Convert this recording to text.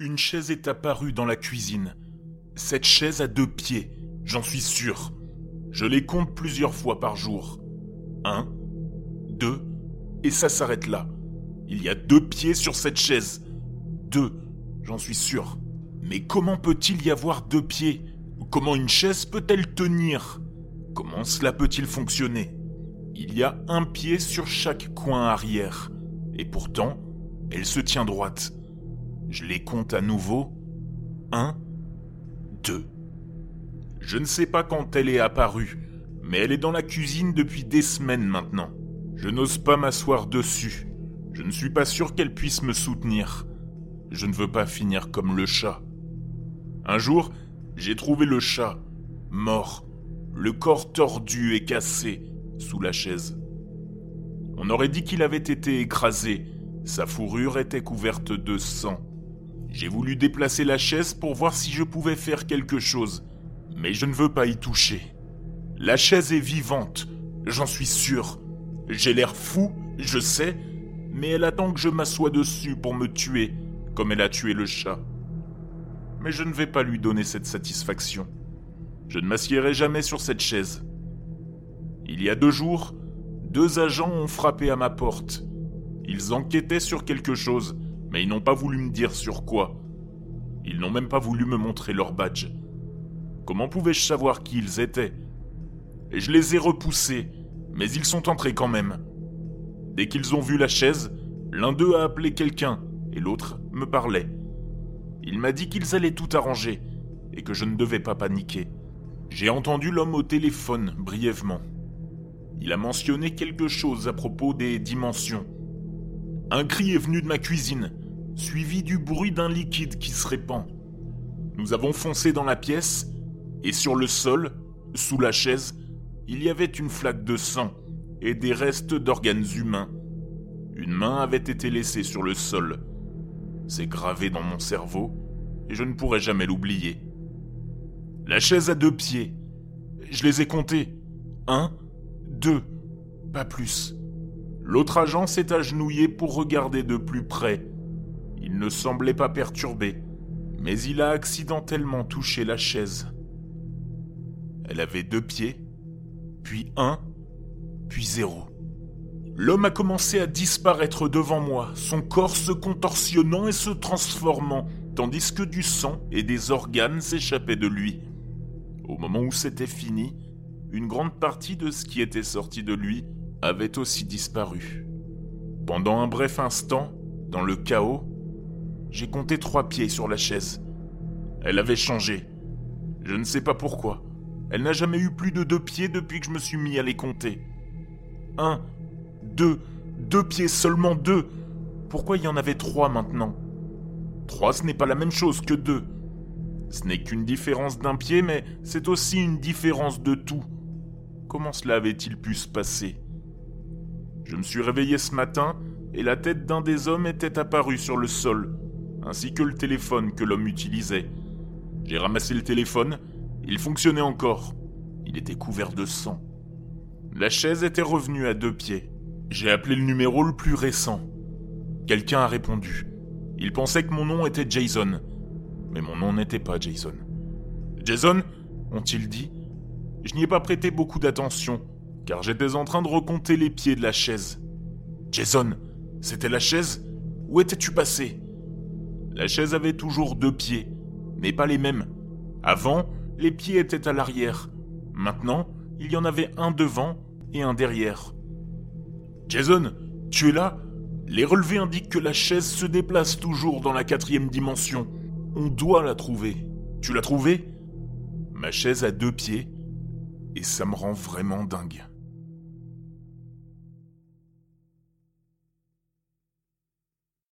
Une chaise est apparue dans la cuisine. Cette chaise a deux pieds, j'en suis sûr. Je les compte plusieurs fois par jour. Un, deux, et ça s'arrête là. Il y a deux pieds sur cette chaise. Deux, j'en suis sûr. Mais comment peut-il y avoir deux pieds? Comment une chaise peut-elle tenir? Comment cela peut-il fonctionner? Il y a un pied sur chaque coin arrière. Et pourtant, elle se tient droite. Je les compte à nouveau. Un, deux. Je ne sais pas quand elle est apparue, mais elle est dans la cuisine depuis des semaines maintenant. Je n'ose pas m'asseoir dessus. Je ne suis pas sûr qu'elle puisse me soutenir. Je ne veux pas finir comme le chat. Un jour, j'ai trouvé le chat, mort, le corps tordu et cassé, sous la chaise. On aurait dit qu'il avait été écrasé, sa fourrure était couverte de sang. J'ai voulu déplacer la chaise pour voir si je pouvais faire quelque chose, mais je ne veux pas y toucher. La chaise est vivante, j'en suis sûr. J'ai l'air fou, je sais, mais elle attend que je m'assoie dessus pour me tuer, comme elle a tué le chat. Mais je ne vais pas lui donner cette satisfaction. Je ne m'assiérai jamais sur cette chaise. Il y a deux jours, deux agents ont frappé à ma porte. Ils enquêtaient sur quelque chose, mais ils n'ont pas voulu me dire sur quoi. Ils n'ont même pas voulu me montrer leur badge. Comment pouvais-je savoir qui ils étaient? Et je les ai repoussés, mais ils sont entrés quand même. Dès qu'ils ont vu la chaise, l'un d'eux a appelé quelqu'un et l'autre me parlait. Il m'a dit qu'ils allaient tout arranger et que je ne devais pas paniquer. J'ai entendu l'homme au téléphone brièvement. Il a mentionné quelque chose à propos des dimensions. Un cri est venu de ma cuisine, suivi du bruit d'un liquide qui se répand. Nous avons foncé dans la pièce, et sur le sol, sous la chaise, il y avait une flaque de sang et des restes d'organes humains. Une main avait été laissée sur le sol. C'est gravé dans mon cerveau, et je ne pourrai jamais l'oublier. La chaise a deux pieds. Je les ai comptés. Un, deux, pas plus. L'autre agent s'est agenouillé pour regarder de plus près. Il ne semblait pas perturbé, mais il a accidentellement touché la chaise. Elle avait deux pieds, puis un, puis zéro. L'homme a commencé à disparaître devant moi, son corps se contorsionnant et se transformant, tandis que du sang et des organes s'échappaient de lui. Au moment où c'était fini, une grande partie de ce qui était sorti de lui avait aussi disparu. Pendant un bref instant, dans le chaos, j'ai compté trois pieds sur la chaise. Elle avait changé. Je ne sais pas pourquoi. Elle n'a jamais eu plus de deux pieds depuis que je me suis mis à les compter. Un, deux, deux pieds, seulement deux. Pourquoi il y en avait trois maintenant? Trois, ce n'est pas la même chose que deux. Ce n'est qu'une différence d'un pied, mais c'est aussi une différence de tout. Comment cela avait-il pu se passer? Je me suis réveillé ce matin et la tête d'un des hommes était apparue sur le sol, ainsi que le téléphone que l'homme utilisait. J'ai ramassé le téléphone, il fonctionnait encore. Il était couvert de sang. La chaise était revenue à deux pieds. J'ai appelé le numéro le plus récent. Quelqu'un a répondu. Il pensait que mon nom était Jason, mais mon nom n'était pas Jason. Jason ont-ils dit Je n'y ai pas prêté beaucoup d'attention, car j'étais en train de recompter les pieds de la chaise. Jason, c'était la chaise? Où étais-tu passé? La chaise avait toujours deux pieds, mais pas les mêmes. Avant, les pieds étaient à l'arrière. Maintenant, il y en avait un devant et un derrière. Jason, tu es là? Les relevés indiquent que la chaise se déplace toujours dans la quatrième dimension. On doit la trouver. Tu l'as trouvée? Ma chaise a deux pieds et ça me rend vraiment dingue.